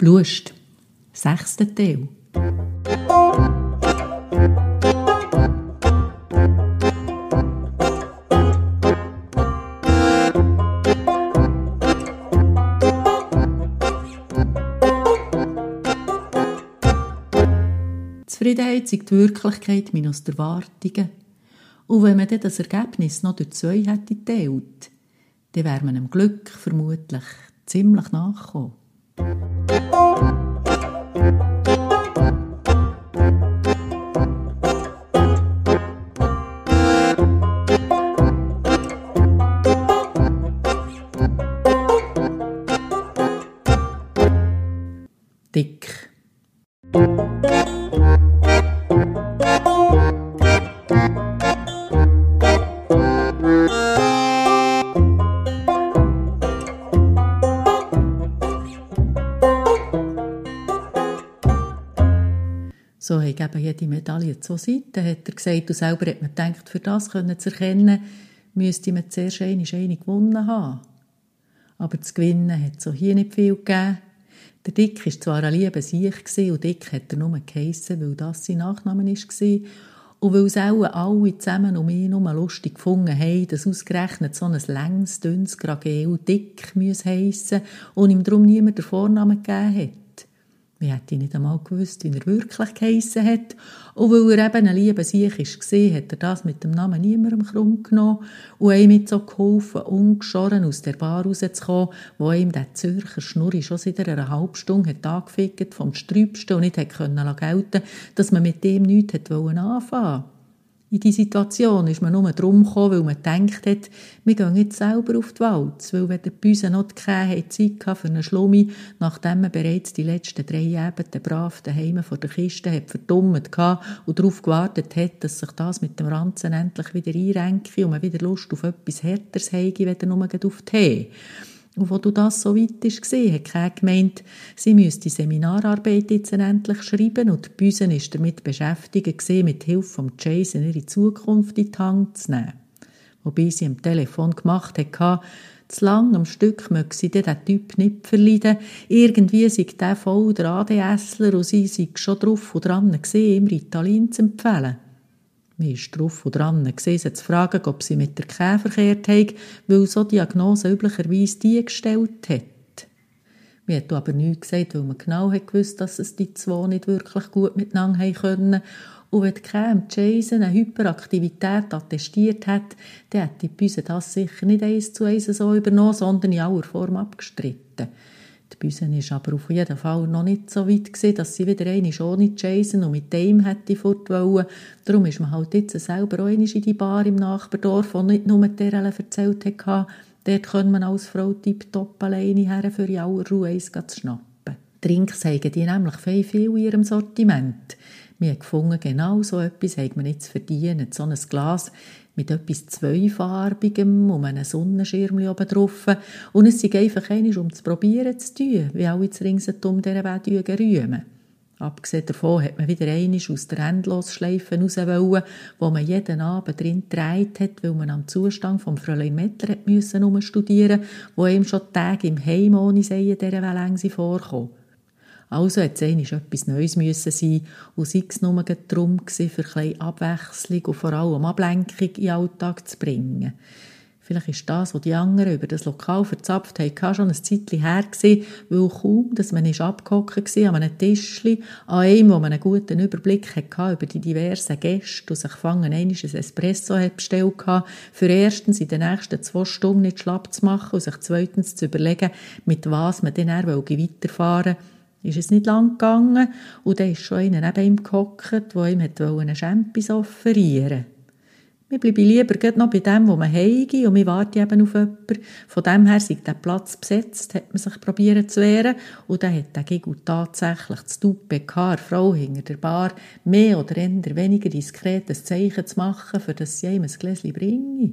Blust. Sechster Teil. Zufriedenheit ist die Wirklichkeit minus die Erwartungen. Und wenn man dann das Ergebnis noch durch zwei hätte geteilt, dann wäre man dem Glück vermutlich ziemlich nachgekommen. Thank you. Medaille zwei Seiten, hat er gesagt. Und selber hat man gedacht, für das können zu erkennen, müsste man zuerst eine, eine gewonnen haben. Aber das Gewinnen hat es hier nicht viel gegeben. Der Dick war zwar ein lieber Sieg und Dick hat er nur geheissen, weil das sein Nachname war. Und weil es auch alle zusammen um ihn herum lustig gefunden haben, dass ausgerechnet so ein längs, dünnes Gragel Dick heissen und ihm darum niemand den Vornamen gegeben hat. Wir hätten nicht einmal gewusst, wie er wirklich geheissen hat. Und weil er eben ein lieber Sieg war, hat er das mit dem Namen niemandem krumm genommen und ihm mit so geholfen, ungeschoren aus der Bar rauszukommen, wo ihm der Zürcher Schnurri schon seit einer halben Stunde hat angefickt vom Sträubsten und nicht hat können gelten dass man mit dem nichts anfangen wollte. In die Situation ist man nur drum gekommen, weil man gedacht hat, wir gehen jetzt selber auf die Walz, weil wenn der Büse noch Kähe Zeit für einen Schlummi, nachdem man bereits die letzten drei Abende brav daheim vor der Kiste hat verdummt und darauf gewartet hat, dass sich das mit dem Ranzen endlich wieder einrenke und man wieder Lust auf etwas Härteres habe, wenn nur auf Tee. Und wo du das so weit hast gesehen, hat keiner gemeint, sie müsste die Seminararbeit jetzt endlich schreiben und die Büsen ist damit beschäftigt gewesen, mit Hilfe von Jason ihre Zukunft in die Hand zu nehmen. Wobei sie am Telefon gemacht hat, zu lang am Stück möge sie den Typ nicht verleiden. Irgendwie sei der voll der ADSler und sie sei schon drauf und dran gesehen, ihm Ritalin zu empfehlen. Man ist drauf und dran, sie zu fragen, ob sie mit der Käfer verkehrt haben, weil so Diagnose üblicherweise die gestellt hat. Man hat aber nichts gesagt, weil man genau hat gewusst, dass es die zwei nicht wirklich gut miteinander haben können. Und wenn Cam Jason eine Hyperaktivität attestiert hat, dann hat die Büse das sicher nicht eins zu eins so übernommen, sondern in aller Form abgestritten. Die Büse war aber auf jeden Fall noch nicht so weit, gewesen, dass sie wieder eine ohne Jason und mit dem hätte fortwollen. Darum ist man halt jetzt selber auch in die Bar im Nachbardorf, und nicht nur der erzählt hat, dort kann man als Frau tipptopp alleine her für in aller Ruhe eins zu schnappen. Trinks haben die nämlich viel, viel in ihrem Sortiment. Wir haben gefunden, genau so etwas hat man nicht zu verdienen. So ein Glas mit etwas Zweifarbigem um einen Sonnenschirm oben drauf. Und es ist einfach einmal, um zu probieren zu tun, wie alle zu ringsherum dieser Welt rühmen. Abgesehen davon hat man wieder einmal aus der Endlosschleife raus wollen, wo man jeden Abend drin gedreht hat, weil man am Zustand vom Fräulein Mettler hat müssen studieren, wo ihm schon Tage im Heim ohne Sehen dieser Welle vorkommen. Also hat es etwas Neues müssen sein und sei es nur darum für ein Abwechslung und vor allem Ablenkung in den Alltag zu bringen. Vielleicht ist das, was die anderen über das Lokal verzapft haben, schon ein Zeitchen her weil kaum, dass man abgehockt war an einem Tischli, an einem, wo man einen guten Überblick hatte über die diversen Gäste und sich fangen ein Espresso bestellt hatte, für erstens in den nächsten zwei Stunden nicht schlapp zu machen und sich zweitens zu überlegen, mit was man dann weiterfahren will ist es nicht lang gegangen und dann ist schon einer neben ihm gehockt, der ihm einen Champis offerieren wollte. Wir bleiben lieber noch bei dem, wo man heige und wir warten eben auf jemanden. Von dem her ist der Platz besetzt, hat man sich probieren zu wehren und dann hat der Giggle tatsächlich das PK, Frau hinter der Bar, mehr oder weniger diskretes Zeichen zu machen, für das sie ihm ein Gläschen bringe.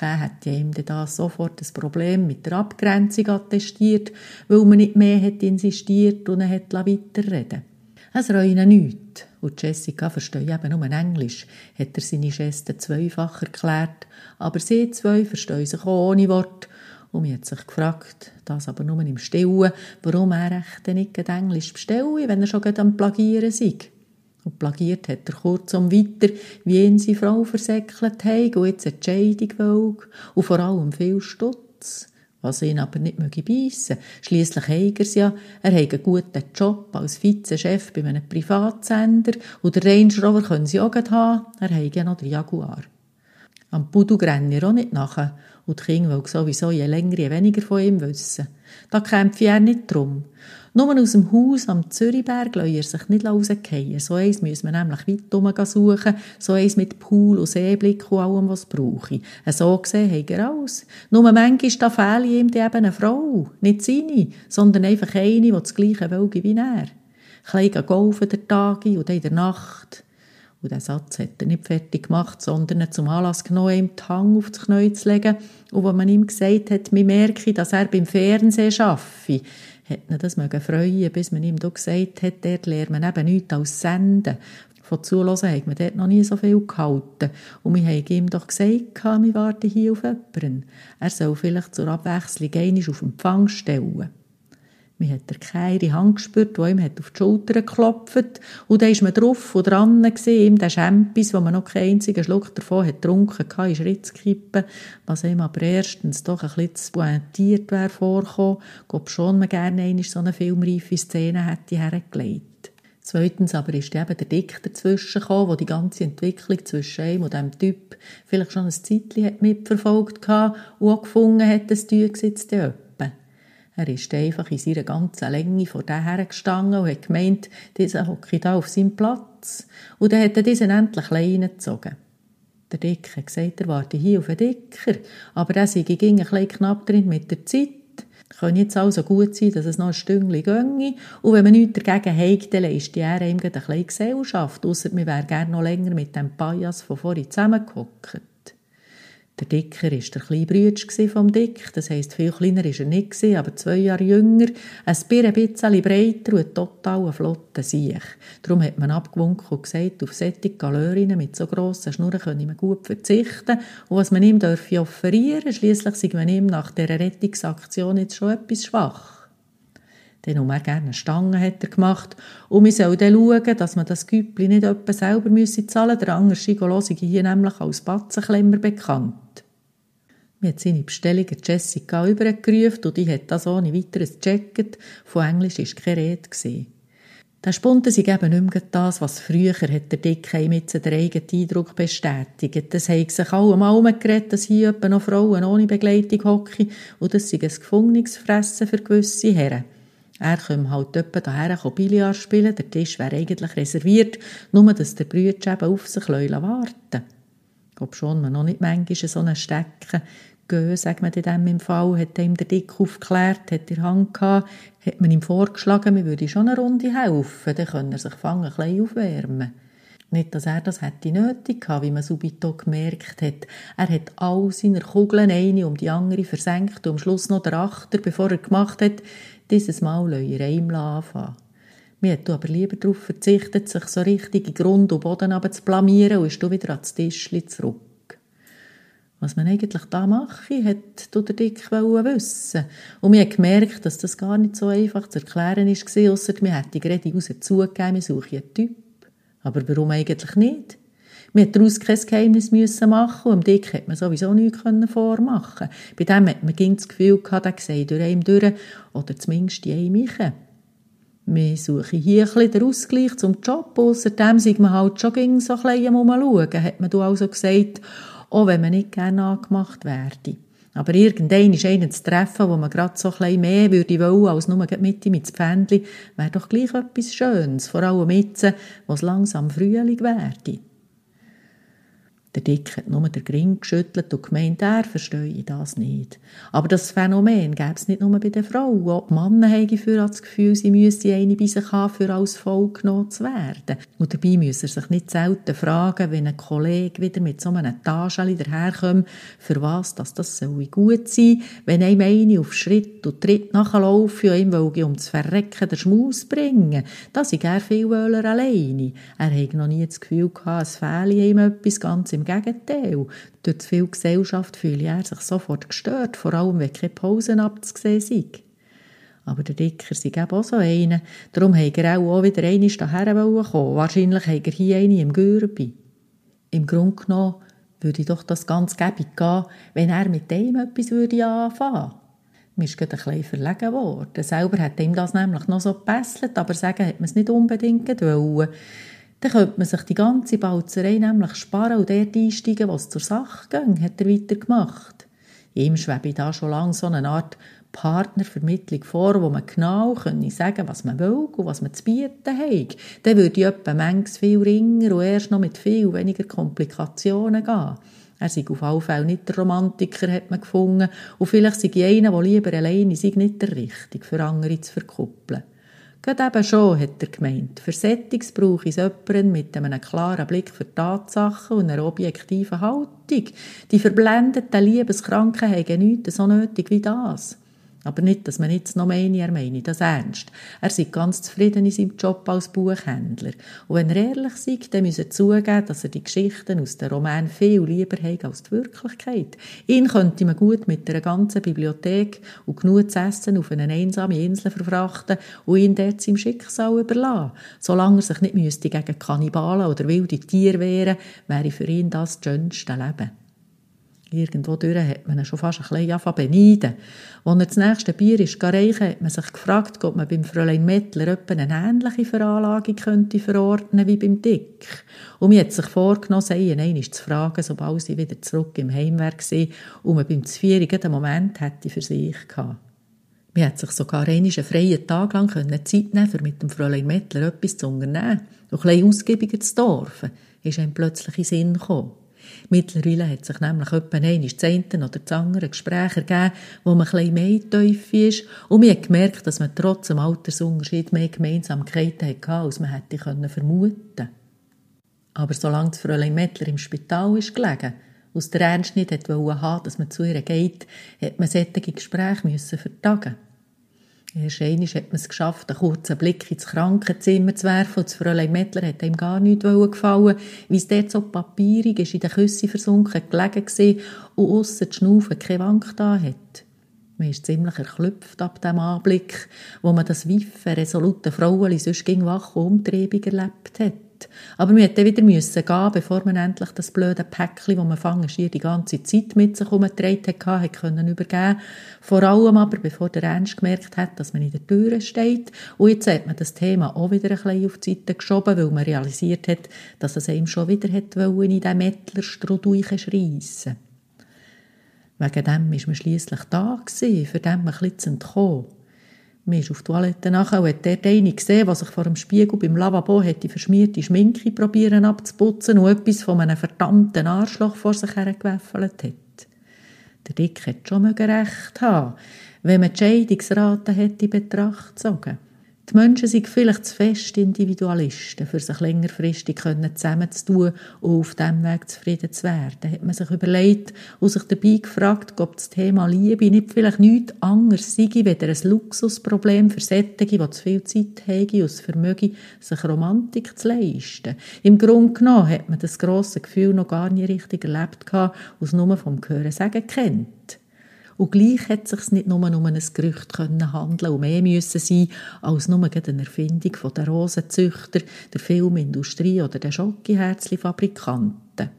Hat ja ihm da sofort das Problem mit der Abgrenzung attestiert, weil man nicht mehr hat insistiert und er hat weiterreden Es reine nichts. Und Jessica versteht eben nur Englisch, hat er seine Gäste zweifach erklärt. Aber sie zwei verstehen sich auch ohne Wort. Und mir hat sich gefragt, das aber nur im Stillen, warum er echt nicht Englisch bestelle, wenn er schon am Plagieren sei. Und plagiert hat er kurzum weiter, wie ihn seine Frau versäckelt hat und jetzt Entscheidung will. Und vor allem viel Stutz. Was ihn aber nicht möge beißen. Schliesslich hat er ja, er hat einen guten Job als Vizechef bei einem Privatsender und der Range Rover können sie auch haben, er hat ja noch den Jaguar. Am Pudu renne er auch nicht nachher und die Kinder wollen sowieso je länger, je weniger von ihm wissen. Da kämpfe er nicht drum. Nur aus dem Haus am Zürichberg lasse er sich nicht rausgehen. So eins müssen wir nämlich weit herum suchen, so eins mit Pool und Seeblick und allem, was brauche. So gesehen hat er alles. Nur manchmal da fehle ihm eben eine Frau. Nicht seine, sondern einfach eine, die das Gleiche will wie er. Klein golfen der Tage und in der Nacht. Und diesen Satz hat er nicht fertig gemacht, sondern zum Anlass genommen, ihm die Hang auf das Knie zu legen. Und als man ihm gesagt hat, man merke, dass er beim Fernsehen arbeite, hat ihn das mögen freuen, bis man ihm doch gesagt hat, dort lernt man eben nichts als Senden. Von Zuhören hat man dort noch nie so viel gehalten. Und wir haben ihm doch gesagt, wir warten hier auf jemanden. Er soll vielleicht zur Abwechslung einmal auf Empfang stellen. Man hat er keine Hand gespürt, die ihm auf die Schulter geklopft. Und dann war man drauf und dran, gewesen, ihm den Champis, wo man noch keinen einzigen Schluck davon hat getrunken hatte, in Schritt zu kippen, was ihm aber erstens doch ein bisschen zu pointiert wäre vorgekommen, ob schon man gerne einmal so eine filmreife Szene hätte hergelegt. Zweitens aber ist eben der Dick dazwischen gekommen, der die ganze Entwicklung zwischen ihm und dem Typ vielleicht schon ein Zeitchen mitverfolgt hat und auch gefunden hat, dass die sitzt er ist einfach in seiner ganzen Länge vor der hergestanden und hat gemeint, dieser hocke da auf seinem Platz. Und dann hat er diesen endlich reingezogen. Der Dick hat gesagt, er warte hier auf einen Dicker, aber er sei ging ein bisschen knapp drin mit der Zeit. Könnte jetzt also gut sein, dass es noch ein Stündchen ginge. Und wenn man nichts dagegen hat, dann leistet er ihm ein bisschen Gesellschaft. Ausser wir wären gerne noch länger mit dem Pajas von vorhin zusammengehockt. Der Dicker war der kleine Brütsch vom Dick, das heisst, viel kleiner war er nicht, aber zwei Jahre jünger, ein bisschen breiter und total ein flotter Siech. Darum hat man abgewunken und gesagt, auf solche Galerinnen mit so grossen Schnurren könne man gut verzichten und was man ihm dürfe offerieren, schliesslich sei man ihm nach dieser Rettungsaktion jetzt schon etwas schwach. Dann um er gerne Stangen hat er gemacht. Und wir sollen dann schauen, dass man das Güppli nicht etwa selber zahlen müsse. Der andere Schigolo sei hier nämlich als Batzenklemmer bekannt. Wir haben seine Bestellung Jessica übergerufen und die hat das ohne weiteres gecheckt. Von Englisch war keine Rede. Gewesen. Der Spunten sei eben nicht mehr das, was früher hat der Dicke mit den eigenen Eindruck bestätigt. Es haben sich alle mal umgeredet, dass hier noch Frauen ohne Begleitung hocken und das sei ein Gefängnisfressen für gewisse Herren. Er komme halt etwa daher Billard spielen, der Tisch wäre eigentlich reserviert, nur dass der Brütsch eben auf sich warten Ob schon man noch nicht manchmal so einen Stecken gehen, sagt man in dem Fall, hat ihm der Dick aufgeklärt, hat er Hand gehabt, hat man ihm vorgeschlagen, wir würden schon eine Runde helfen, dann können er sich fangen, ein bisschen aufwärmen. Nicht, dass er das hätte nötig gehabt, wie man subito gemerkt hat. Er hat all seine Kugeln eine um die andere versenkt und am Schluss noch der Achter, bevor er gemacht hat, dieses Mal ihr ihm anfangen. Mir hat aber lieber darauf verzichtet, sich so richtig in Grund und Boden zu blamieren und ist wieder ans Tischli zurück. Was man eigentlich da mache, hat der Dick wissen. Und mir hat gemerkt, dass das gar nicht so einfach zu erklären war, ausser mir hätte gerade raus zugegeben, wir suchen einen Typ. Aber warum eigentlich nicht? Man hat daraus kein Geheimnis müssen machen und dem Dick hat man sowieso nichts vormachen Bei dem hat man das Gefühl gehabt, der sei durch einen durch oder zumindest die eine Miche. Wir suchen hier ein den Ausgleich zum Job, außerdem sind man halt schon so ein bisschen umschauen, hat man also gesagt, auch wenn man nicht gerne angemacht werde. Aber irgendein ist einen zu treffen, wo man gerade so ein bisschen mehr würde wollen, als nur mit ihm ins Pfändli, wäre doch gleich etwas Schönes, vor allem jetzt, wo es langsam Frühling werde. Der Dick hat nur den Gring geschüttelt und gemeint, er verstehe das nicht. Aber das Phänomen gäbe es nicht nur bei den Frauen. Auch die Männer haben für das Gefühl, sie müssten eine bei sich haben, für als Volk genommen zu werden. Und dabei müssen sich nicht selten fragen, wenn ein Kollege wieder mit so einem Tascheli daherkommt, für was dass das soll gut sein wenn einem eine auf Schritt und Tritt nachlaufen und ihm will, um zu verrecken den Schmaus bringen. Das ist er viel alleine. Er hat noch nie das Gefühl gehabt, es fehle ihm etwas ganz im im Gegenteil. Durch zu viel Gesellschaft fühle er sich sofort gestört, vor allem wenn keine Pausen abzusehen sind. Aber der Dicker sei eben auch so einer. Darum hat er auch wieder einmal daher kommen Wahrscheinlich hat er hier eine im Gürbi. Im Grunde genommen würde doch das ganz gäbig gehen, wenn er mit dem etwas würde anfangen mir ist gerade ein verlegen worden. Selber hat ihm das nämlich noch so gebesselt, aber sagen hat man es nicht unbedingt wollen. Dann könnte man sich die ganze Balzerei nämlich sparen und dort einsteigen, was zur Sache ging, hat er weitergemacht. Ihm schwebe da schon lange so eine Art Partnervermittlung vor, wo man genau können sagen was man will und was man zu bieten hat. Dann würde ich etwa manches viel ringer und erst noch mit viel weniger Komplikationen gehen. Er sei auf alle Fälle nicht der Romantiker, hat man gefunden. Und vielleicht sei einer, der lieber alleine sei, nicht der Richtige, für andere zu verkuppeln. Gerade eben schon, hat er gemeint. Für ich jemanden mit einem klaren Blick für Tatsachen und einer objektiven Haltung. Die verblendeten Liebeskranken haben nichts so nötig wie das. Aber nicht, dass man jetzt noch meine, er meine das ernst. Er sei ganz zufrieden in seinem Job als Buchhändler. Und wenn er ehrlich sei, dann müsse er zugeben, dass er die Geschichten aus den Romanen viel lieber hat als die Wirklichkeit. Ihn könnte man gut mit einer ganzen Bibliothek und genug zu essen auf eine einsame Insel verfrachten und ihn dort seinem Schicksal überlassen. Solange er sich nicht müsste gegen Kannibalen oder wilde Tiere wehren, wäre für ihn das das schönste Leben. Irgendwo durch hat man ihn schon fast ein bisschen beneiden. Als er das nächste Bier ist reichen, hat man sich gefragt, ob man beim Fräulein Mettler eine ähnliche Veranlagung könnte verordnen wie beim Dick. Und man hat sich vorgenommen, sie einmal zu fragen, sobald sie wieder zurück im Heimwerk war und man beim Zvierigen den Moment hätte für sich gehabt. Man hat sich sogar einen freien Tag lang Zeit nehmen um mit dem Fräulein Mettler etwas zu unternehmen und ein bisschen ausgiebiger zu dürfen, ist einem plötzlich in Sinn gekommen. Mittlerweile hat sich nämlich etwa einmal das eine oder das andere Gespräch ergeben, wo man ein bisschen mehr Teufel ist. Und man hat gemerkt, dass man trotz dem Altersunterschied mehr Gemeinsamkeiten hatte, als man hätte vermuten können. Aber solange das Fräulein Mettler im Spital ist gelegen, aus der Ernst nicht haben dass man zu ihr geht, hat man solche Gespräche vertagen Erst einmal hat man es geschafft, einen kurzen Blick ins Krankenzimmer zu werfen und das Fräulein Mettler hat ihm gar nicht gefallen, wie es dort so papierig ist, in den Küsse versunken gelegen war und ausser die Schnaufe keine Wank da hat. Man ist ziemlich erklüpft ab dem Anblick, wo man das wiffe, resolute Frauenli sonst ging wach und umtriebig erlebt hat. Aber wir mussten wieder müssen gehen, bevor man endlich das blöde Päckchen, das man fangen schier die ganze Zeit mit sich herumgetragen hatte, können übergeben. Vor allem aber, bevor der Ernst gemerkt hat, dass man in der Tür steht. Und jetzt hat man das Thema auch wieder ein bisschen auf die Seite geschoben, weil man realisiert hat, dass es ihm schon wieder hat wollen, in diesen Mettlerstrudel schreissen. Wegen dem war man schliesslich da, gewesen, für dem ein bisschen zu entkommen. Man ist auf die Toilette nachher und hat dort eine gesehen, die sich vor dem Spiegel beim Lavabo die verschmierte Schminke probieren abzuputzen und etwas von einem verdammten Arschloch vor sich hergewäffelt hat. Der Dick hätte schon recht haben wenn man die Scheidungsrate hätte in Betracht gezogen. Die Menschen sind vielleicht zu fest Individualisten, für sich längerfristig zusammenzutun und auf diesem Weg zufrieden zu werden. Hat man sich überlegt und sich dabei gefragt, ob das Thema Liebe nicht vielleicht nichts anderes sei, weder ein Luxusproblem für Sättige, die zu viel Zeit haben und Vermögen, sich Romantik zu leisten. Im Grunde genommen hat man das grosse Gefühl noch gar nicht richtig erlebt gehabt, aus nur vom Hören sagen kennt. Und gleich hat es sich nicht nur um ein Gerücht handeln und mehr müssen sein als nur eine Erfindung der Rosenzüchter, der Filmindustrie oder der Schokiherzli-Fabrikanten.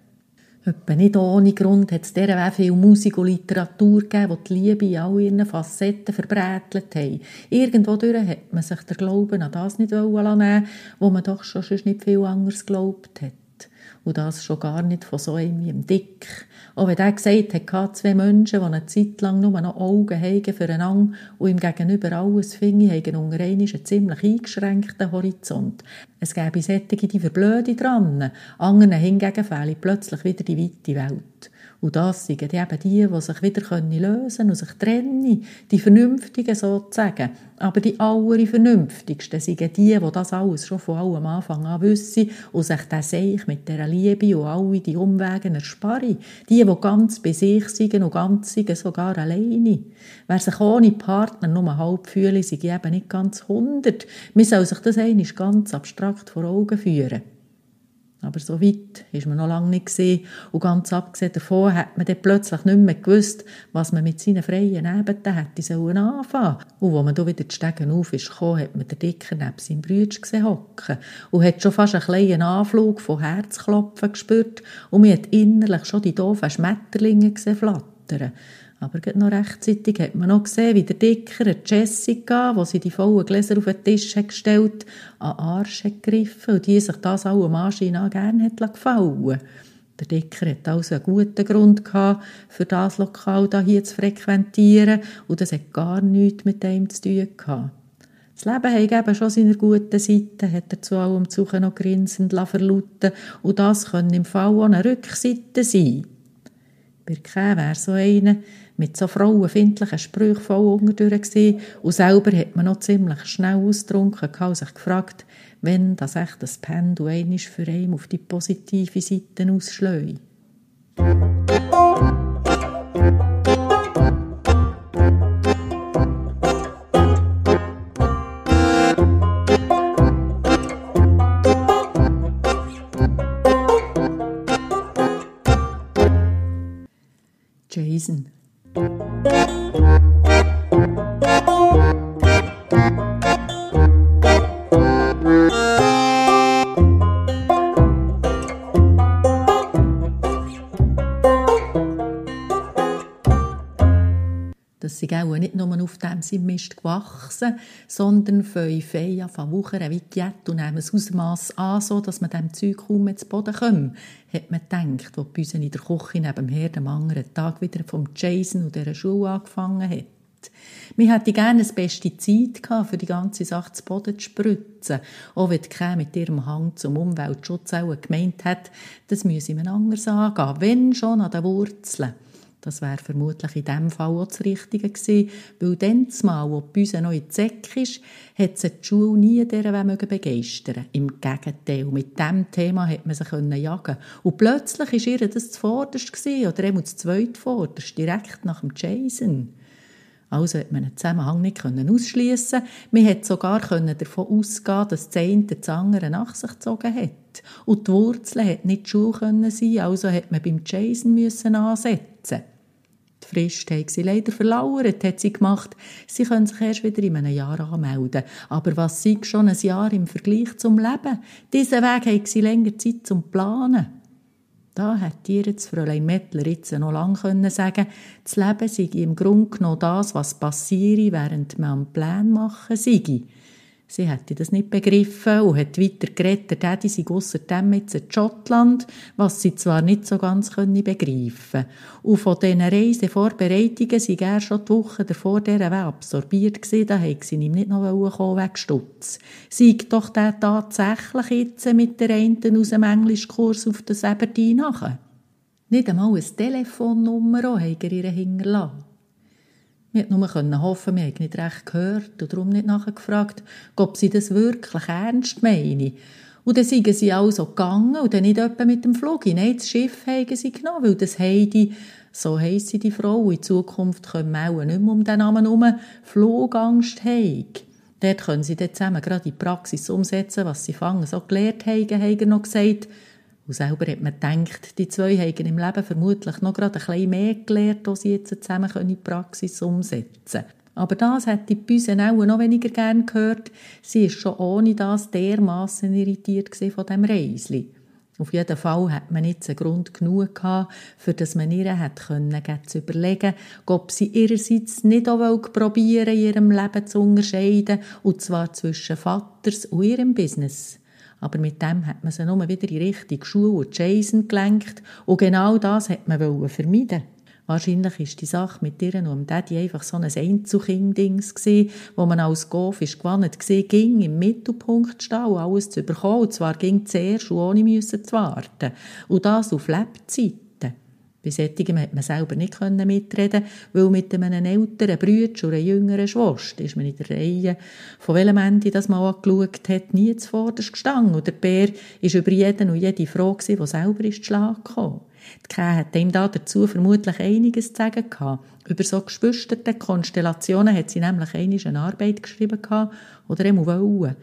Etwa nicht ohne Grund hat es dieser viel Musik und Literatur gegeben, die die Liebe in all ihren Facetten verbrätelt haben. Irgendwo durch hat man sich der Glauben an das nicht nehmen wo man doch schon nicht viel anderes geglaubt hat. Und das schon gar nicht von so einem wie einem Dick. Auch wenn er gesagt hat, zwei Menschen, die eine Zeit lang nur noch Augen haben füreinander und ihm gegenüber alles finden, haben unter einen ziemlich eingeschränkten Horizont. Es gäbe solche, die verblöden dran. Anderen hingegen fehle plötzlich wieder die weite Welt. Und das sind eben die, die sich wieder lösen können und sich trennen, die Vernünftigen sozusagen. Aber die allervernünftigsten sind die, die das alles schon von allem Anfang an wissen und sich das Seich mit dieser Liebe und alle die Umwege ersparen. Die, die ganz bei sich sind und ganz sind, sogar alleine. Wer sich ohne Partner nur halb fühlt, sind eben nicht ganz hundert. Man soll sich das einmal ganz abstrakt vor Augen führen. Aber so weit ist man noch lange nicht gesehen. Und ganz abgesehen davon hat man dann plötzlich nicht mehr gewusst, was man mit seinen freien Nebenden hätte sollen anfangen. Und wo man da wieder die Stegen auf ist gekommen, hat man den Dicken neben seinem Brüder gesehen hocken. Und hat schon fast einen kleinen Anflug von Herzklopfen gespürt. Und man hat innerlich schon die doofen Schmetterlinge gesehen flattern. Aber noch rechtzeitig hat man noch gesehen, wie der Dicker Jessica, wo sie die vollen Gläser auf den Tisch hat gestellt an den Arsch hat gegriffen und die sich das auch am Anschein gerne hat gefallen Der Dicker hat also einen guten Grund gehabt, für das Lokal hier zu frequentieren und das hat gar nichts mit dem zu tun gehabt. Das Leben hat eben schon seine guten Seiten, hat er zu allem Zuchen noch grinsend verlauten und das können im Fall auch eine Rückseite sein. Birke wäre so einer, mit so frauenfindlichen Sprüchen voll unterdurch gewesen. Und selber hat man noch ziemlich schnell ausgetrunken und sich gefragt, wenn das echt das Pendel einmal für einen auf die positive Seite ausschlägt. Jason dass Mist gewachsen, sondern fünf Feen von wuchern wie die Jette und nehmen das Ausmaß an, so dass man dem Zeug kaum mehr zu Boden kommt, hat man gedacht, wo die Büse in der Küche neben dem Herd am anderen Tag wieder vom Jason und dieser Schule angefangen hat. Wir hätte gerne das beste Zeit gehabt, für die ganze Sache zu Boden zu spritzen. Auch wenn die mit ihrem Hang zum Umweltschutz auch gemeint hat, das müsse man anders angehen, wenn schon an den Wurzeln. Das wäre vermutlich in diesem Fall auch das Richtige gewesen, weil dann zumal, wo die Büse noch in Zeck ist, hat sie die Schule nie mögen begeistern Im Gegenteil, mit diesem Thema hat man sie können jagen Und plötzlich war ihr das zuvorderst gewesen, oder eben das zweitvorderst, direkt nach dem Jason. Also hat man einen Zusammenhang nicht ausschließen. Man hat sogar davon ausgehen, dass das eine das andere nach sich gezogen hat. Und die Wurzeln hat nicht die Schule sein, also hat man beim Jason müssen ansetzen. Die Frist hat sie leider verlauert, hat sie gemacht. Sie können sich erst wieder in einem Jahr anmelden. Aber was sei schon ein Jahr im Vergleich zum Leben? Diesen Weg haben sie länger Zeit zum Planen. Da hätte ihr das Fräulein Mettler jetzt noch lange können sagen das Leben sei im Grunde genommen das, was passiere, während man am Plan machen sei. Sie hätte das nicht begriffen und hat weiter geredet, der Daddy sei ausser dem jetzt in Schottland, was sie zwar nicht so ganz können begreifen Und von diesen Reisevorbereitungen sei er schon die Woche davor dieser Weg absorbiert gewesen, da hätte sie ihm nicht noch kommen wegen Stutz. Sei doch der tatsächlich jetzt mit der einen aus dem Englischkurs auf das Aberdeen nachher? Nicht einmal eine Telefonnummer hat er ihr hinterlassen. Wir konnten nur hoffen, wir haben nicht recht gehört und darum nicht nachgefragt, ob sie das wirklich ernst meinen. Und dann sind sie also gegangen und dann nicht etwa mit dem Flug. Nein, das Schiff haben sie genommen, weil das Heidi, so heisst sie die Frau, in Zukunft können wir auch nicht mehr um den Namen herum, Flugangst haben. Dort können sie dann zusammen gerade in die Praxis umsetzen, was sie fangen so gelernt haben, haben noch gesagt. Und selber hat man gedacht, die zwei haben im Leben vermutlich noch gerade ein bisschen mehr gelernt, als sie jetzt zusammen in die Praxis umsetzen können. Aber das hätte die Büse auch noch weniger gern gehört. Sie ist schon ohne das dermaßen irritiert von dem Reisli. Auf jeden Fall hat man jetzt einen Grund genug gehabt, für dass man ihr hat können, zu überlegen, ob sie ihrerseits nicht auch probieren in ihrem Leben zu unterscheiden, und zwar zwischen Vaters und ihrem Business. Aber mit dem hat man sie nur wieder in Richtung Schule und Jason gelenkt. Und genau das hat man vermeiden. Wahrscheinlich ist die Sache mit ihr und Daddy einfach so ein Einzelkind-Dings gewesen, wo man als Golf ist gesehen, ging im Mittelpunkt stehen und alles zu bekommen. Und zwar ging zuerst ohne zu warten. Und das auf Lebzeit. Bei solchen hat man selber nicht mitreden weil mit einem älteren Bruder oder einer jüngeren Schwester ist man in der Reihe, von welchem Ende das mal angeschaut hat, nie zuvorderst gestanden. Und der Bär war über jeden und jede Frau, die selber ins Schlag kam. Die Käse hat ihm da dazu vermutlich einiges zu sagen gehabt. Über so geschwisterte Konstellationen hat sie nämlich eine Arbeit geschrieben gehabt, oder eben wollen.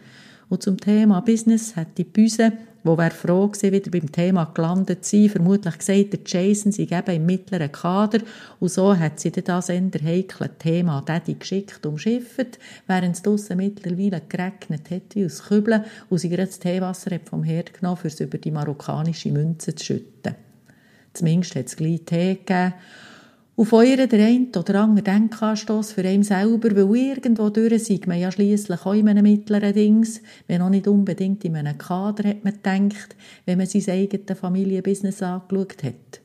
Und zum Thema Business hat die Büse wo wäre froh gewesen, wieder beim Thema gelandet zu sein, vermutlich gesagt, der Jason sei eben im mittleren Kader und so hat sie das eher heikle Thema Daddy geschickt umschifft, während es draussen mittlerweile geregnet hat wie aus Kübeln und sie gerade das Teewasser hat vom Herd genommen, um es über die marokkanische Münze zu schütten. Zumindest hat es gleich Tee gegeben und feuern der eine oder andere Denkanstoss für einen selber, weil irgendwo durch sei man ja schliesslich auch in einem mittleren Dings, wenn auch nicht unbedingt in einem Kader, hat man gedacht, wenn man sein eigenes Familienbusiness angeschaut hat.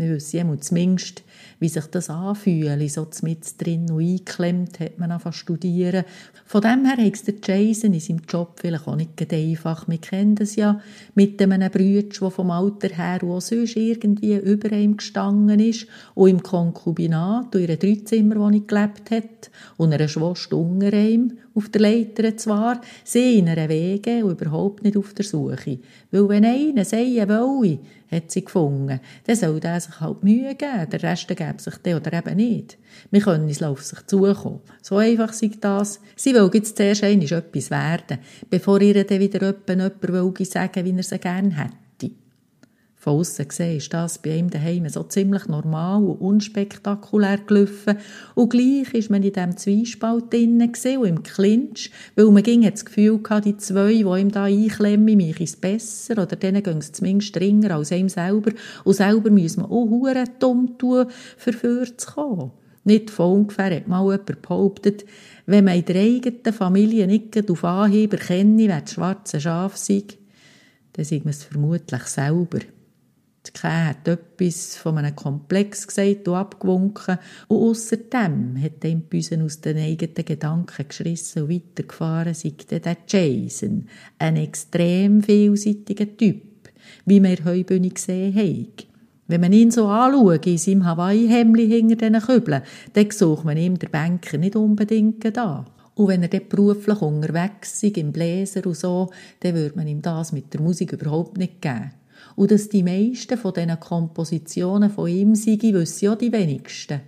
Wir wissen zumindest, wie sich das anfühlt, so mit drin und eingeklemmt, hat man angefangen studieren. Von dem her hat der Jason in seinem Job vielleicht auch nicht einfach. Wir kennen das ja mit einem Brütsch, der vom Alter her auch sonst irgendwie über ihm gestanden ist und im Konkubinat und in einer Dreizimmerwohnung gelebt hat und einer Schwester unter ihm auf der Leiter zwar, sie in einer Wege und überhaupt nicht auf der Suche. Weil wenn einer sagen wolle, hat sie gefunden, dann soll der sich halt Mühe geben, der Rest gäbe sich den oder eben nicht. Wir können es auf sich zukommen. So einfach sei das. Sie will jetzt zuerst einmal etwas werden, bevor ihr dann wieder jemand will sagen wie er sie gerne hätte. Von aussen gesehen ist das bei ihm daheim so ziemlich normal und unspektakulär gelaufen. Und gleich ist man in diesem Zwiespalt drinnen und im Clinch, weil man ging das Gefühl hatte, die zwei, die ihm da einklemmen, mich es besser, oder denen ging es zumindest strenger als ihm selber. Und selber müssen wir auch hure dumm tun, für zu kommen. Nicht von ungefähr hat mal jemand behauptet, wenn man in der eigenen Familie nicht auf Anhieb erkenne, wer das schwarze Schaf sei, dann sei man es vermutlich selber. Die hat etwas von einem Komplex gesagt und abgewunken. Und außerdem hat er Büsen aus den eigenen Gedanken geschrissen und weitergefahren, sei der Jason, ein extrem vielseitiger Typ, wie wir heute gesehen haben. Wenn man ihn so anschaut, in seinem Hawaii-Hemli hinter diesen Kübeln, dann sucht man ihm der Banker nicht unbedingt an. Und wenn er dort beruflich unterwegs ist, im Bläser und so, dann würde man ihm das mit der Musik überhaupt nicht geben. Und dass die meisten von diesen Kompositionen von ihm sind, wissen ja die wenigsten.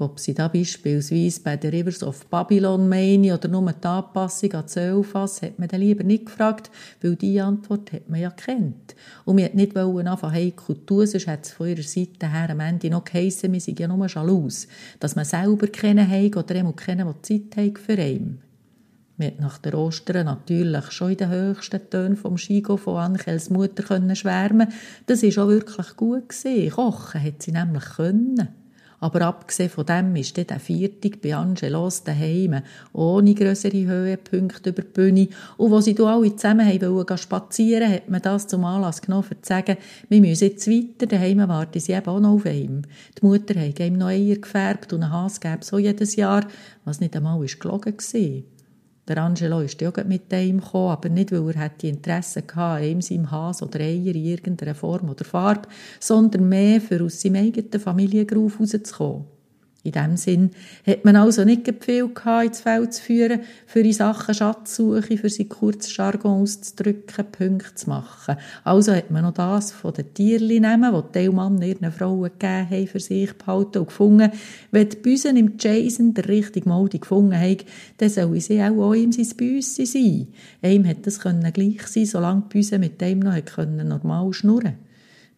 Ob sie da beispielsweise bei der Rivers of Babylon meine oder nur die Anpassung an Zöllfass, hat man dann lieber nicht gefragt, weil diese Antwort hat man ja kennt. Und man hat nicht anfangen, heikel zu sonst hat es von ihrer Seite her am Ende noch geheissen, wir sind ja nur schalus, dass man selber kennen oder jemand kennen, der Zeit hat für einen. Wir nach der Ostern natürlich schon in den höchsten Tönen vom Skigo von Anchels Mutter können schwärmen. Das ist auch wirklich gut gewesen. Kochen hat sie nämlich können. Aber abgesehen von dem ist der Viertag bei Angelos daheim, ohne grössere Höhepunkte über die Bühne. Und wo sie alle zusammen haben spazieren hat man das zum Anlass genommen, um zu sagen, wir müssen jetzt weiter, daheim warten sie eben auch noch auf ihm. Die Mutter hat ihm noch Eier gefärbt und einen Hase gäbe so jedes Jahr, was nicht einmal gelogen war. Der Angelo ist ja mit dem gekommen, aber nicht, weil er die Interesse hatte ihm, seinem Hase oder Eier in irgendeiner Form oder Farbe, sondern mehr, für aus seinem eigenen Familiengruf rauszukommen. In dem Sinn hat man also nicht viel gehabt, ins Feld zu führen, für in Sachen Schatzsuche, für sein kurzes Jargon auszudrücken, Punkte zu machen. Also hat man noch das von den Tierli nehmen, die die Teilmann ihren Frauen gegeben haben, für sich behalten und gefunden. Wenn die Büsen im Jason der richtige Mode gefunden haben, dann sollen sie auch, auch ihm sein Büsse sein. Ihm hätte das gleich sein solange die Büsen mit dem noch normal schnurren konnten.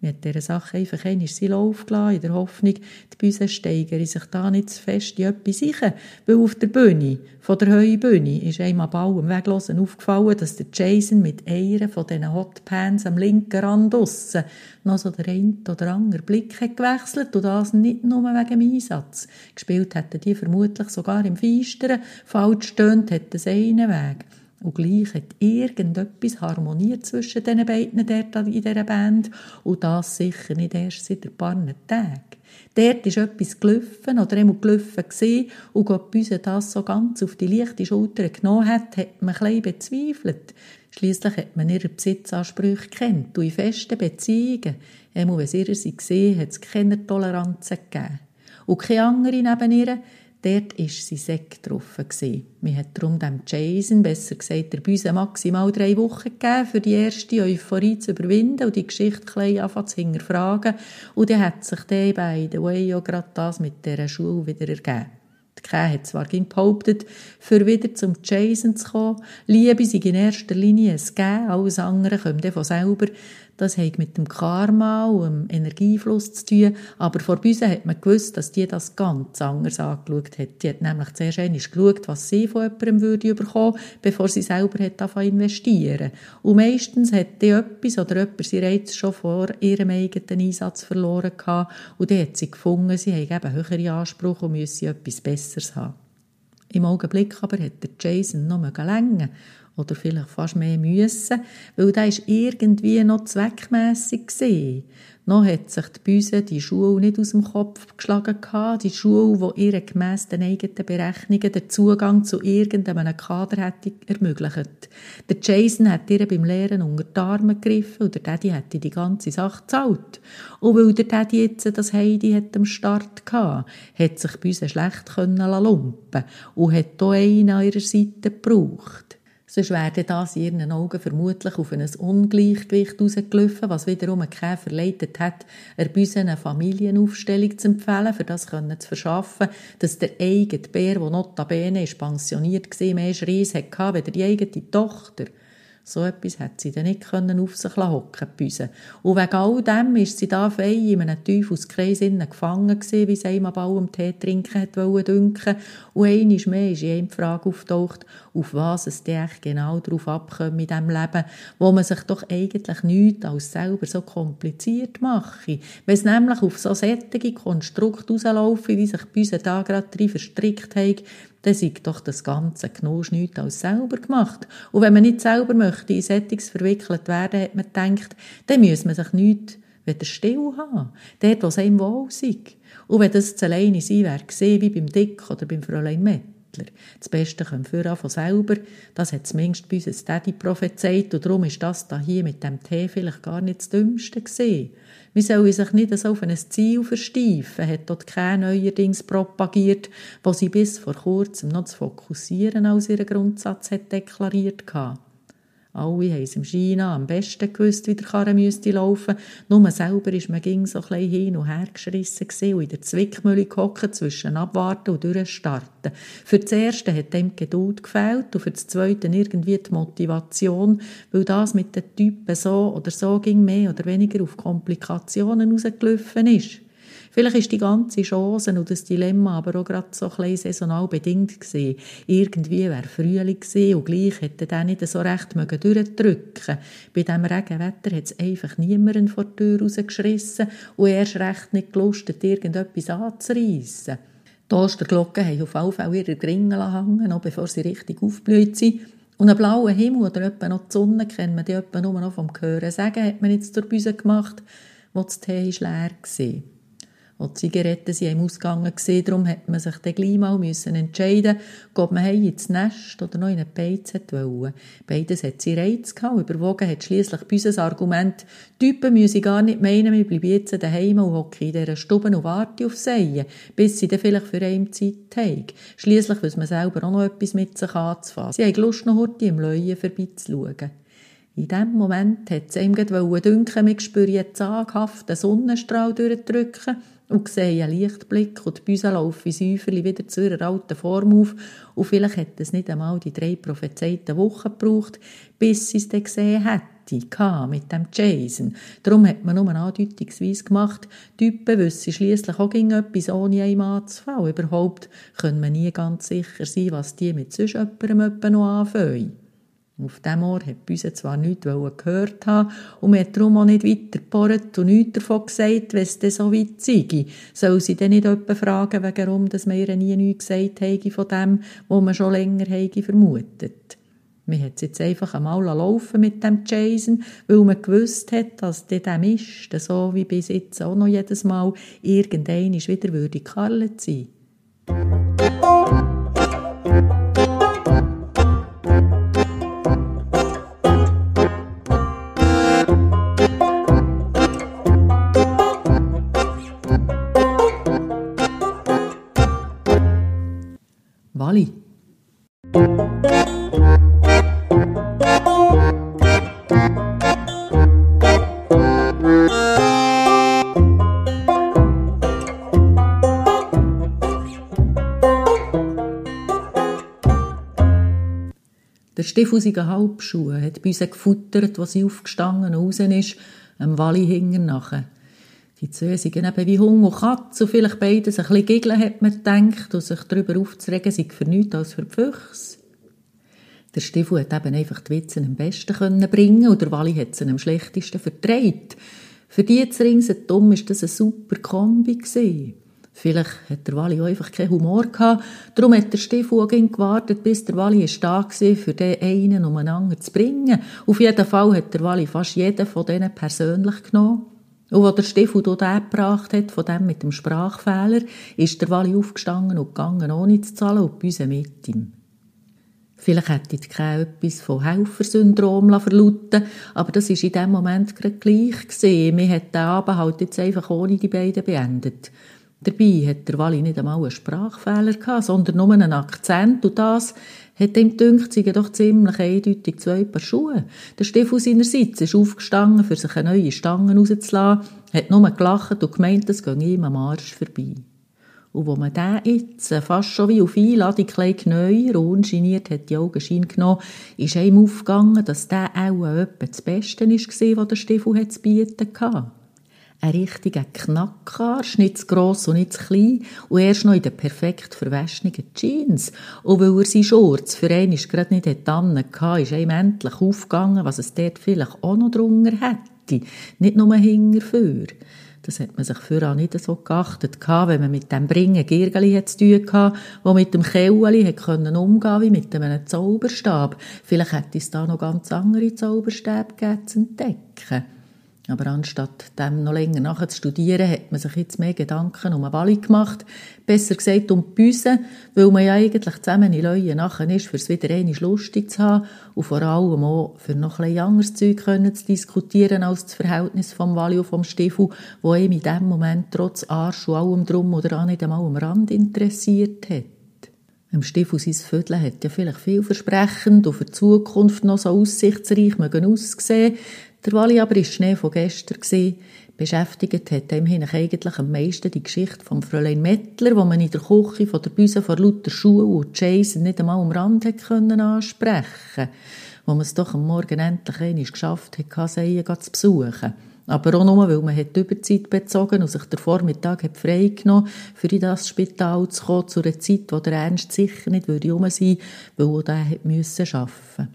Wir haben dieser Sache einfach einmal seinen Lauf gelassen, in der Hoffnung, die Büsen steigern sich da nicht zu fest in etwas sicher. Weil auf der Bühne, von der Heubühne, ist einem am Bau im Weglosen aufgefallen, dass der Jason mit einer von diesen Hotpans am linken Rand aussen noch so der ein oder andere Blick hat gewechselt und das nicht nur wegen dem Einsatz. Gespielt hätten die vermutlich sogar im Feisteren, falsch stöhnt hätten sie einen Weg. Und gleich hat irgendetwas harmoniert zwischen den beiden dort in dieser Band. Und das sicher nicht erst seit ein paar Tagen. Dort ist etwas gelaufen oder einmal gelaufen gewesen, und Gott Büse das so ganz auf die leichte Schulter genommen hat, hat man ein bezweifelt. Schliesslich hat man ihre Besitzansprüche kennt und in festen Beziehungen, einmal wenn sie ihre gesehen hat es keine Toleranz gegeben. Und keine andere neben ihr Dort war sie Sekt drauf. Man hat darum dem Jason, besser gesagt der Büse, maximal drei Wochen gegeben, für die erste Euphorie zu überwinden und die Geschichte ein zu hinterfragen. Und dann hat sich der by the way auch gerade das mit dieser Schule wieder ergeben. Die hat zwar behauptet, für wieder zum Jason zu kommen, Liebe sei in erster Linie ein Gehen, alles andere kommt von selber. Das hat mit dem Karma und dem Energiefluss zu tun. Aber vor Büsen hat man gewusst, dass die das ganz anders angeschaut hat. Die hat nämlich zuerst einmal geschaut, was sie von jemandem würde bekommen, bevor sie selber hat investieren Und meistens hat die etwas oder jemand sie Reiz schon vor ihrem eigenen Einsatz verloren gehabt. Und dann hat sie gefunden, sie haben eben höhere Ansprüche und müssen etwas Besseres haben. Im Augenblick aber hat der Jason noch länger oder vielleicht fast mehr müssen, weil da ist irgendwie noch zweckmässig gesehen. Noch hat sich die Büse die Schule nicht aus dem Kopf geschlagen gehabt, die Schule, die ihr gemäss den eigenen Berechnungen den Zugang zu irgendeinem Kader hätte ermöglicht. Der Jason hat ihr beim Lehren unter die Arme gegriffen und der Daddy hätte die ganze Sache gezahlt. Und weil der Daddy jetzt das Heidi hat am Start gehabt, hat sich Büse schlecht können lumpen und hat hier einen an ihrer Seite gebraucht. Sonst wäre das in ihren Augen vermutlich auf ein Ungleichgewicht rausgelaufen, was wiederum ein Käfer verleitet hat, er Büse eine Familienaufstellung zu empfehlen, für das können zu verschaffen, dass der eigene Bär, der notabene ist pensioniert war, mehr Schreis hatte, als die eigene Tochter. So etwas hat sie dann nicht können auf sich hocken können. Und wegen all dem ist sie da fein in einem Teufelskreis gefangen gewesen, wie sie einmal Ball am Tee trinken wollen dünken. Und einmal mehr ist eine Frage auftaucht, auf was es echt genau darauf abkommt in diesem Leben, wo man sich doch eigentlich nichts als selber so kompliziert mache. Wenn es nämlich auf so sättige Konstrukte rauslaufen, wie sich bei uns da gerade drin verstrickt haben, dann sei doch das ganze Genusch nichts als selber gemacht. Und wenn man nicht selber möchte in Settings verwickelt werden, hat man gedacht, dann müsse man sich nichts wieder still haben. Dort, wo es einem wohl sei. Und wenn das zu alleine sein wäre, wie beim Dick oder beim Fräulein Met, das Beste kommt für von selber. Das hat zumindest bei uns Daddy prophezeit und darum ist das da hier mit dem Tee vielleicht gar nicht das Dümmste gesehen. Wir sollen sich nicht so auf ein Ziel versteifen, hat dort kein neuerdings propagiert, was sie bis vor kurzem noch zu fokussieren als ihren Grundsatz hat deklariert hatte. Alle haben es im China am besten gewusst, wie der Karren müsste laufen. Nur selber ist man ging so ein hin und her geschrissen und in der Zwickmühle gehockt zwischen Abwarten und Durchstarten. Für das Erste hat dem Geduld gefehlt und für das Zweite irgendwie die Motivation, weil das mit den Typen so oder so ging mehr oder weniger auf Komplikationen rausgelaufen ist. Vielleicht ist die ganze Chance und das Dilemma aber auch gerade so ein bisschen saisonal bedingt gewesen. Irgendwie wäre Frühling gewesen und gleich hätte der nicht so recht mögen durchdrücken. Bei diesem Regenwetter hat es einfach niemanden vor die Tür rausgeschrissen und erst recht nicht gelustet, irgendetwas anzureissen. Die Osterglocken haben auf alle Fälle ihre Gringel hängen, noch bevor sie richtig aufblüht sind. Und einen blauen Himmel oder etwa noch die Sonne kennen wir die etwa nur noch vom Hören sagen, hat man jetzt zur Büse gemacht, wo das Tee leer war. Die Zigaretten sind im Ausgang darum hat man sich dann gleich mal müssen entscheiden, ob man ins Nest oder noch in eine Beiz wollte. Beides hat sie Reiz gehabt. Überwogen hat schliesslich bei uns Argument, Typen müssen gar nicht meinen, wir bleiben jetzt daheim und hocken in dieser Stube und warten auf sie, bis sie dann vielleicht für eine Zeit haben. Schliesslich will man selber auch noch etwas mit sich anzufassen. Sie haben Lust, noch heute im Leuen vorbeizuschauen. In dem Moment hat es ihm gerade dünken, wir spüren einen zaghaften Sonnenstrahl durchdrücken und sehe einen Lichtblick und die Büse laufen Säuferli wieder zu ihrer alten Form auf und vielleicht hätte es nicht einmal die drei prophezeiten Wochen gebraucht, bis sie es dann gesehen hätte mit dem Jason. Darum hat man nur andeutungsweise gemacht, Typen wissen schliesslich auch gegen etwas ohne einem anzufallen. Überhaupt können wir nie ganz sicher sein, was die mit sonst jemandem noch anfangen. Auf diesem Ohr hat Büse zwar nichts gehört haben und man hat darum auch nicht weiter gebohrt und nichts davon gesagt, wenn es dann so weit sei. Soll sie dann nicht jemanden fragen, warum dass man ihr nie nichts gesagt habe von dem, was man schon länger habe vermutet. Man hat es jetzt einfach einmal laufen mit dem Jason, weil man gewusst hat, dass der dem ist, so wie bis jetzt auch noch jedes Mal, irgendein wieder würde Karle sein. Der stiefusige Halbschuh hat bei uns gefuttert, was sie aufgestanden und raus ist, am Walli hingen nachher. Die zwei sind eben wie Hund und Katze, und vielleicht beides ein bisschen giggeln, hat man gedacht, und sich darüber aufzuregen, sei für nichts als für die Füchse. Der Stiefel hat eben einfach die Witze am besten können bringen und der Walli hat sie am schlechtesten vertreibt. Für die zu ringsherum war das eine super Kombi. Vielleicht hat der Walli auch einfach keinen Humor gehabt. Darum hat der Stiefel auch gewartet, bis der Walli da war, für den einen um einen anderen zu bringen. Auf jeden Fall hat der Walli fast jeden von denen persönlich genommen. Und als der Stiefel den gebracht hat, von dem mit dem Sprachfehler, ist der Walli aufgestanden und gegangen, ohne zu zahlen, und bei uns mit ihm. Vielleicht hätte ich keine etwas von Helfersyndrom verlauten aber das war in dem Moment gerade gleich. Wir hat den Abend halt jetzt einfach ohne die beiden beendet. Dabei hat der Wally nicht einmal einen Sprachfehler gehabt, sondern nur einen Akzent und das hat ihm gedünkt, seien doch ziemlich eindeutig zwei Paar Schuhe. Der Stiefel seinerseits ist aufgestanden, für sich eine neue Stange rauszulassen, hat nur gelacht und gemeint, es gehe ihm am Arsch vorbei. Und wo man den jetzt fast schon wie auf Einladung neu ungeniert hat die Augenschein genommen, ist einem aufgegangen, dass der auch etwa das Beste war, was der Stiefel zu bieten hatte. Ein richtiger Knackarsch, nicht zu gross und nicht zu klein und erst noch in den perfekt verwaschenen Jeans. Und weil er seine Shorts für einen gerade nicht hatte, ist ihm endlich aufgegangen, was es dort vielleicht auch noch drunter hätte. Nicht nur hinterfür. Das hat man sich auch nicht so geachtet, wenn man mit dem Bringen Girgeli zu tun hatte, wo mit dem können umgehen wie mit einem Zauberstab. Vielleicht hätte es da noch ganz andere Zauberstäbe gegeben zu entdecken. Aber anstatt dem noch länger nachher zu studieren, hat man sich jetzt mehr Gedanken um eine Walli gemacht. Besser gesagt um die Büse, weil man ja eigentlich zusammen in Leuen nachher ist, für es wieder einmal lustig zu haben und vor allem auch für noch ein anderes Zeug können zu diskutieren als das Verhältnis vom Walli und vom Stiefel, wo ihm in dem Moment trotz Arsch und allem drum oder auch nicht einmal am Rand interessiert hat. Im Stiefel sein Viertel hat ja vielleicht vielversprechend und für die Zukunft noch so aussichtsreich mögen aussehen. Der Wally aber war Schnee von gestern. Gewesen. Beschäftigt hat immerhin eigentlich am meisten die Geschichte vom Fräulein Mettler, wo man in der Küche von der Büse vor lauter Schuhe und Jason nicht einmal am Rand hat können ansprechen wo man es doch am Morgen endlich einmal geschafft hat, Seien zu besuchen. Aber auch nur, weil man hat Überzeit bezogen und sich der Vormittag hat freigenommen für in das Spital zu kommen, zu einer Zeit, wo der Ernst sicher nicht würde rum sein, weil er da arbeiten musste.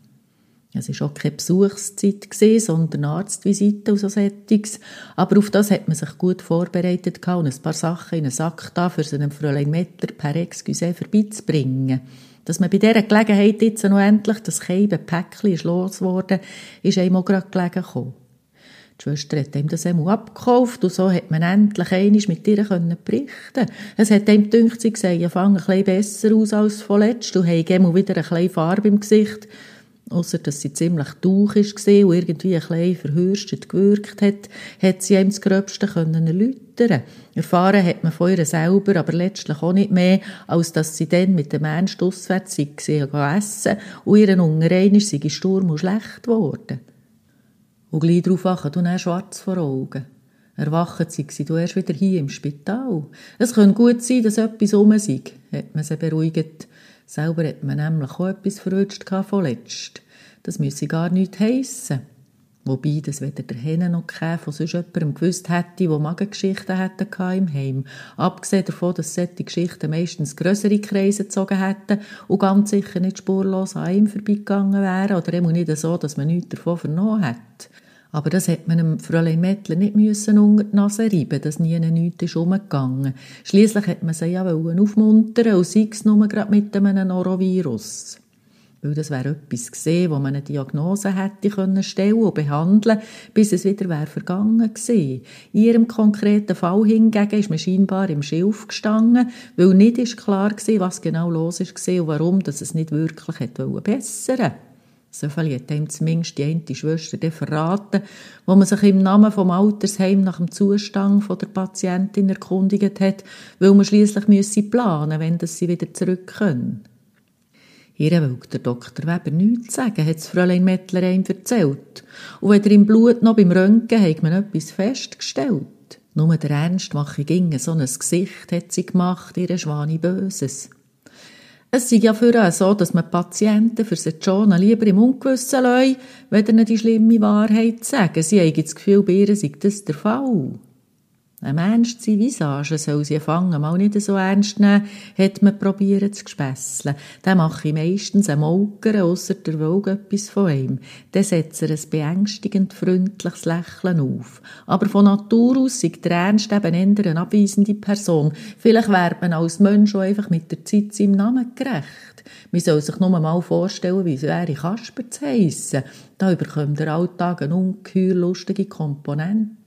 Es war auch keine Besuchszeit, sondern Arztvisite und so Settings. Aber auf das hat man sich gut vorbereitet und ein paar Sachen in einen Sack da für seinen Fräulein Mettler per Excuse vorbeizubringen. Dass man bei dieser Gelegenheit jetzt noch endlich das Keiben Päckchen ist losgeworden, ist einem auch gerade gelegen gekommen. Die Schwester hat ihm das einmal abgekauft und so hat man endlich einmal mit ihr berichten Es hat ihm gedacht, sie sehen fangen ein bisschen besser aus als vorletzt und haben wieder ein bisschen Farbe im Gesicht Ausser, dass sie ziemlich durch war und irgendwie ein bisschen verhürstet gewirkt hat, hat sie ihm das Gröbste erläutern Erfahren hat man von ihr selber, aber letztlich auch nicht mehr, als dass sie dann mit dem Ernst auswärts sei essen und ihren Ungerein sei Sturm und schlecht geworden. Und gleich darauf wachen du dann schwarz vor Augen. Erwachen sei sie du erst wieder hier im Spital. Es könnte gut sein, dass etwas um sei, hat man sie beruhigt. Selber hat man nämlich auch etwas verrutscht von letzt. Das müsse gar nichts heissen. Wobei das weder der Henne noch keiner von sonst jemandem gewusst hätte, der Magengeschichten hätte im Heim. Abgesehen davon, dass solche Geschichten meistens grössere Kreise gezogen hätten und ganz sicher nicht spurlos an ihm vorbeigegangen wären oder eben nicht so, dass man nichts davon vernommen hätte. Aber das hätte man dem Fräulein Mettler nicht müssen unter die Nase reiben, dass nie nichts ist umgegangen. Schliesslich hätte man sie ja aufmuntern und sei es nur gerade mit einem Norovirus. Weil das wäre etwas gesehen, wo man eine Diagnose hätte können stellen und behandeln, bis es wieder wäre vergangen gewesen. In ihrem konkreten Fall hingegen ist man scheinbar im Schilf gestanden, weil nicht ist klar war, was genau los war und warum dass es nicht wirklich hätte bessern wollte. So viel hat ihm zumindest die eine Schwester verraten, wo man sich im Namen vom Altersheim nach dem Zustand der Patientin erkundigt hat, weil man schließlich müsse planen, wenn sie wieder zurück können. Ihr will der Doktor Weber nichts sagen, hat das Fräulein Mettler ihm erzählt. Und weder im Blut noch beim Röntgen hat man etwas festgestellt. Nur der Ernst mache ginge so ein Gesicht, hat sie gemacht, ihre Schwane Böses. Es sei ja für so, dass man Patienten für sie schon lieber im Ungewissen lassen, wenn ihnen die schlimme Wahrheit sagen. Sie haben das Gefühl, bei ihr sei das der Fall. Ein Mensch seine Visage soll sie fangen mal nicht so ernst nehmen, hat man probiert zu gespesseln. Dann mache ich meistens einen Molker, ausser der will etwas von ihm. Dann setzt er ein beängstigend freundliches Lächeln auf. Aber von Natur aus sei der Ernst eben eher eine abweisende Person. Vielleicht wird man als Mensch auch einfach mit der Zeit seinem Namen gerecht. Man soll sich nur mal vorstellen, wie es wäre, Kasper zu heissen. Da überkommt der Alltag eine ungeheuer lustige Komponente.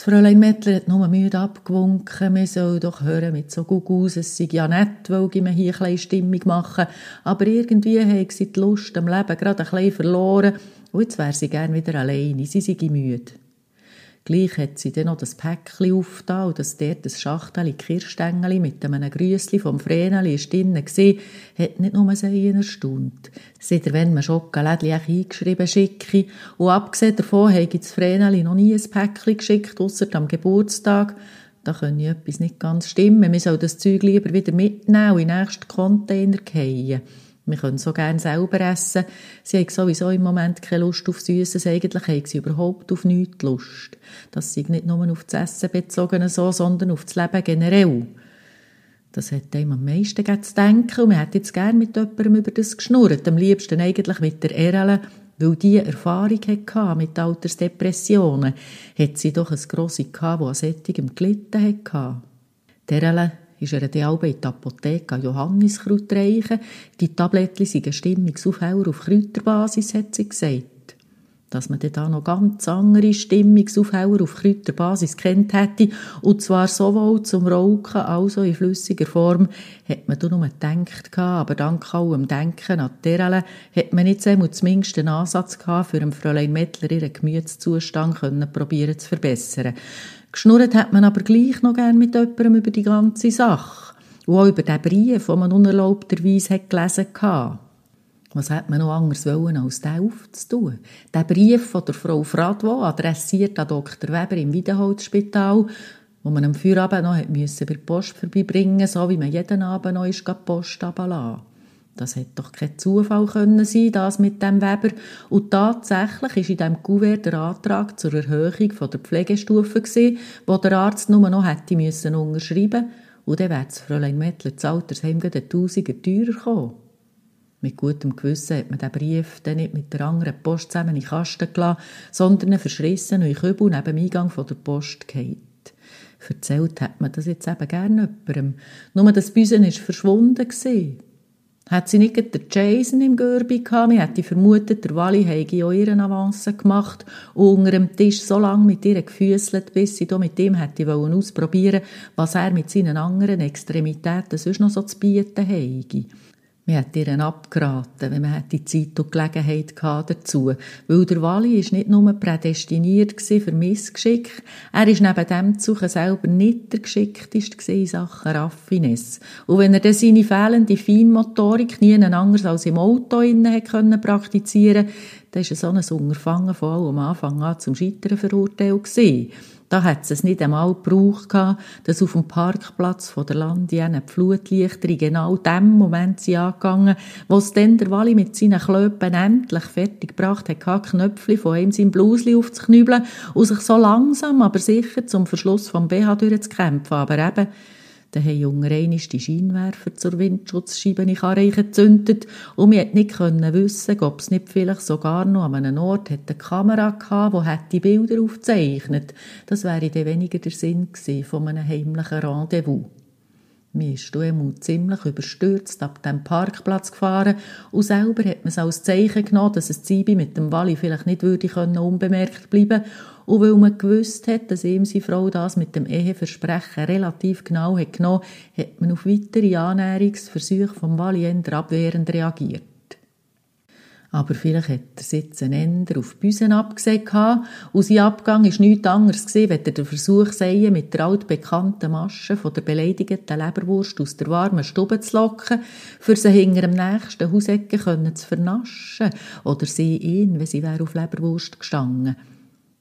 Das Fräulein Mettler hat nur müde abgewunken, man soll doch hören mit so Gugus, es sei ja nett, weil mir hier ein Stimmung machen, aber irgendwie hat sie die Lust am Leben gerade ein bisschen verloren. Und jetzt wäre sie gern wieder alleine, sie sei müde. Gleich hat sie dann noch das Päckchen aufgetan und dass dort das Schachtel Kirschstängeli mit einem Grüssli vom Vreneli ist drinnen gesehen, hat nicht nur sie erstaunt. Seit wenn man Schokolädchen eingeschrieben schicke und abgesehen davon habe das Vreneli noch nie ein Päckchen geschickt, ausser am Geburtstag, da könnte etwas nicht ganz stimmen. Man soll das Zeug lieber wieder mitnehmen und in den nächsten Container fallen. Wir können so gerne selber essen. Sie haben sowieso im Moment keine Lust auf Süßes. Eigentlich haben sie überhaupt auf nichts Lust. Das ist nicht nur auf das Essen bezogen, so, sondern auf das Leben generell. Das hat einem am meisten zu denken und man hätte jetzt gerne mit jemandem über das geschnurrt. Am liebsten eigentlich mit der Erle, weil die Erfahrung hatte mit Altersdepressionen. Hat sie doch ein Grossi gehabt, das an Sättigem gelitten hatte. Der Erle ist er dann in die Apotheke Johanniskraut reichen. Die Tablettchen sind Stimmungsaufheller auf Kräuterbasis, hat sie gesagt. Dass man dann da noch ganz andere Stimmungsaufheller auf Kräuterbasis kennt hätte, und zwar sowohl zum Rauchen als auch in flüssiger Form, hat man da nur gedacht, aber dank allem Denken an die Terele hat man nicht einmal zumindest einen Ansatz gehabt, für Fräulein Mettler ihren Gemütszustand probieren zu verbessern. Geschnurrt hat man aber gleich noch gern mit jemandem über die ganze Sache. Und auch über den Brief, den man unerlaubterweise hat gelesen hatte. Was hätte man noch anders wollen, als den aufzutun? Der Brief von der Frau Fradwo, adressiert an Dr. Weber im Wiederholzspital, wo man am Feierabend noch bei der Post vorbeibringen so wie man jeden Abend noch ist, die Post runterlassen. Das hätte doch kein Zufall können sein, das mit dem Weber. Und tatsächlich ist in diesem Kuvert der Antrag zur Erhöhung der Pflegestufe gewesen, wo der Arzt nur noch hätte müssen unterschreiben und dann wäre das Fräulein Mettler das Altersheim ein Tausiger teurer gekommen. Mit gutem Gewissen hat man den Brief dann nicht mit der anderen Post zusammen in den Kasten gelassen, sondern verschrissen und Kübel neben dem Eingang von der Post gehalten. Erzählt hat man das jetzt eben gerne jemandem. Nur das Büsen ist verschwunden gewesen. Hat sie nicht den Jason im Görbi gehabt, man hätte vermutet, der Wally hätte auch ihren Avance gemacht und unter dem Tisch so lange mit ihr gefüßelt, bis sie da mit ihm hätte ausprobieren was er mit seinen anderen Extremitäten sonst noch so zu bieten hätte. Man hat ihr abgeraten, wenn man die Zeit und Gelegenheit dazu Weil der Wally ist nicht nur prädestiniert für Missgeschick, er ist neben dem Zuchen selber nicht der geschickteste in Sachen Raffinesse. Und wenn er dann seine fehlende Feinmotorik nie anders als im Auto innen praktizieren, dann war so ein Unterfangen von allem Anfang an zum Scheitern verurteilt gewesen. Da hat es nicht einmal gebraucht, dass auf dem Parkplatz von der Landienne die Flutlichter in genau dem Moment sind angegangen, wo es dann der Wally mit seinen Klöpen endlich fertig gebracht hat, Knöpfchen von ihm sein Blusli aufzuknübeln und sich so langsam, aber sicher zum Verschluss vom BH durchzukämpfen. Aber eben, dann haben Junge einmal die Scheinwerfer zur Windschutzscheibe in Karre gezündet und wir konnten nicht wissen, ob es nicht vielleicht sogar noch an einem Ort eine Kamera hatte, die die Bilder aufzeichnet. Das wäre dann weniger der Sinn gewesen von einem heimlichen Rendezvous. Mir ist einmal ziemlich überstürzt ab dem Parkplatz gefahren und selber hat man es als Zeichen genommen, dass es Zibi mit dem Walli vielleicht nicht würde unbemerkt bleiben und weil man gewusst hat, dass ihm seine Frau das mit dem Eheversprechen relativ genau hat genommen, hat man auf weitere Annäherungsversuche vom Walli eher abwehrend reagiert. Aber vielleicht hat der Sitz einen Ender auf Büsen abgesehen und sein Abgang war nichts anderes gewesen, wenn er den Versuch sehen, mit der altbekannten Masche von der beleidigten Leberwurst aus der warmen Stube zu locken, für sie hinter dem nächsten Hausecken zu vernaschen. Oder sie ihn, wenn sie auf Leberwurst gestanden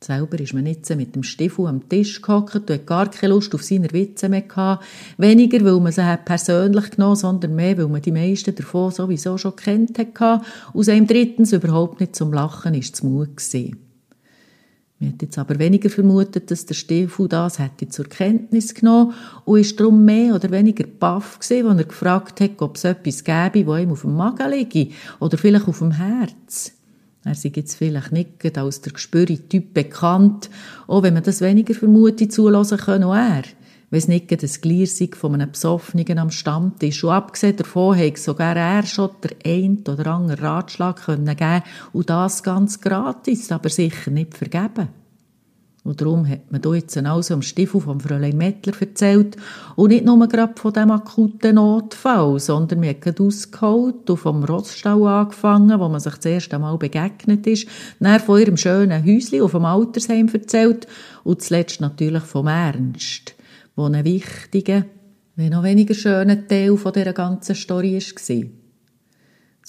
Selber ist man jetzt mit dem Stiefel am Tisch gehockt und hat gar keine Lust auf seine Witze mehr gehabt. Weniger, weil man sie persönlich genommen sondern mehr, weil man die meisten davon sowieso schon kennt hat. Aus einem drittens überhaupt nicht zum Lachen ist zu Mut. Man hat jetzt aber weniger vermutet, dass der Stiefel das hätte zur Kenntnis genommen und ist darum mehr oder weniger baff gewesen, als er gefragt hat, ob es etwas gäbe, wo ihm auf dem Magen liege oder vielleicht auf dem Herz. Er sei jetzt vielleicht nicht als der Gespüri-Typ bekannt, auch wenn man das weniger vermutet zulassen kann, auch er. Wenn es nicht das sei von einem Besoffenen am Stammtisch. Und abgesehen davon hätte sogar er schon der ein oder andere Ratschlag können geben und das ganz gratis, aber sicher nicht vergeben. Und darum hat man hier jetzt also am Stiefel vom Fräulein Mettler erzählt. Und nicht nur gerade von dem akuten Notfall, sondern man hat ausgeholt und vom Rossstall angefangen, wo man sich das erste Mal begegnet ist. Dann von ihrem schönen Häuschen auf dem Altersheim erzählt. Und zuletzt natürlich vom Ernst, wo ein wichtiger, wenn noch weniger schöner Teil von dieser ganzen Story war.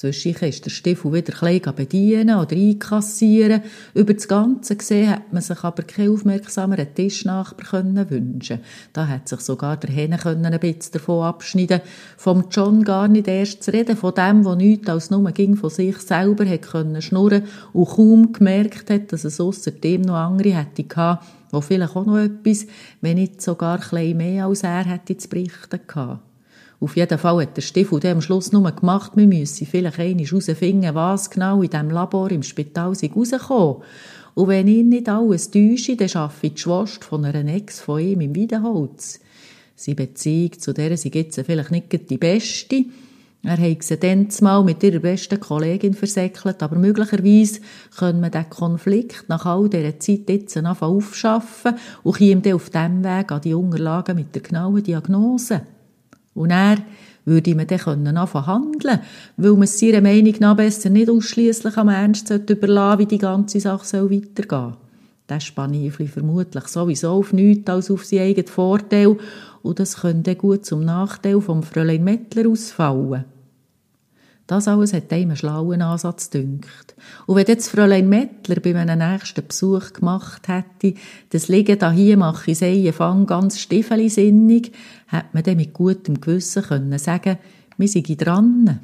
Zwischendurch ist der Stiefel wieder ein bisschen bedienen oder einkassieren. Über das Ganze gesehen hat man sich aber keinen aufmerksameren Tischnachbar wünschen Da hat sich sogar der Henne ein bisschen davon abschneiden Vom John gar nicht erst zu reden, von dem, der nichts als nur ging von sich selber hat können schnurren und kaum gemerkt hat, dass es ausser dem noch andere hätte gehabt, die vielleicht auch noch etwas, wenn nicht sogar ein bisschen mehr als er hätte zu berichten gehabt. Auf jeden Fall hat der Stiefel am Schluss nur gemacht, wir müssen vielleicht einmal herausfinden, was genau in diesem Labor im Spital rausgekommen Und wenn ihn nicht alles täusche, dann arbeite ich die Schwester von einer Ex von ihm im Wiedenholz. Seine Beziehung zu der sie jetzt vielleicht nicht die beste. Er hat sie dann mal mit ihrer besten Kollegin versäckelt, aber möglicherweise können wir diesen Konflikt nach all dieser Zeit jetzt aufschaffen und ihm dann auf diesem Weg an die Unterlagen mit der genauen Diagnose. Und er würde man dann können handeln weil man es seiner Meinung nach besser nicht ausschließlich am Ernst überlassen wie die ganze Sache weitergehen soll. Das Spaniefli vermutlich sowieso auf nichts als auf seinen eigenen Vorteil und das könnte gut zum Nachteil vom Fräulein Mettler ausfallen. Das alles hat einem einen schlauen Ansatz dünkt. Und wenn jetzt Fräulein Mettler bei einem nächsten Besuch gemacht hätte, das Liegen da hier mache ich seinen Fang ganz stiefelisinnig, hätte man dann mit gutem Gewissen können sagen, wir sind dran.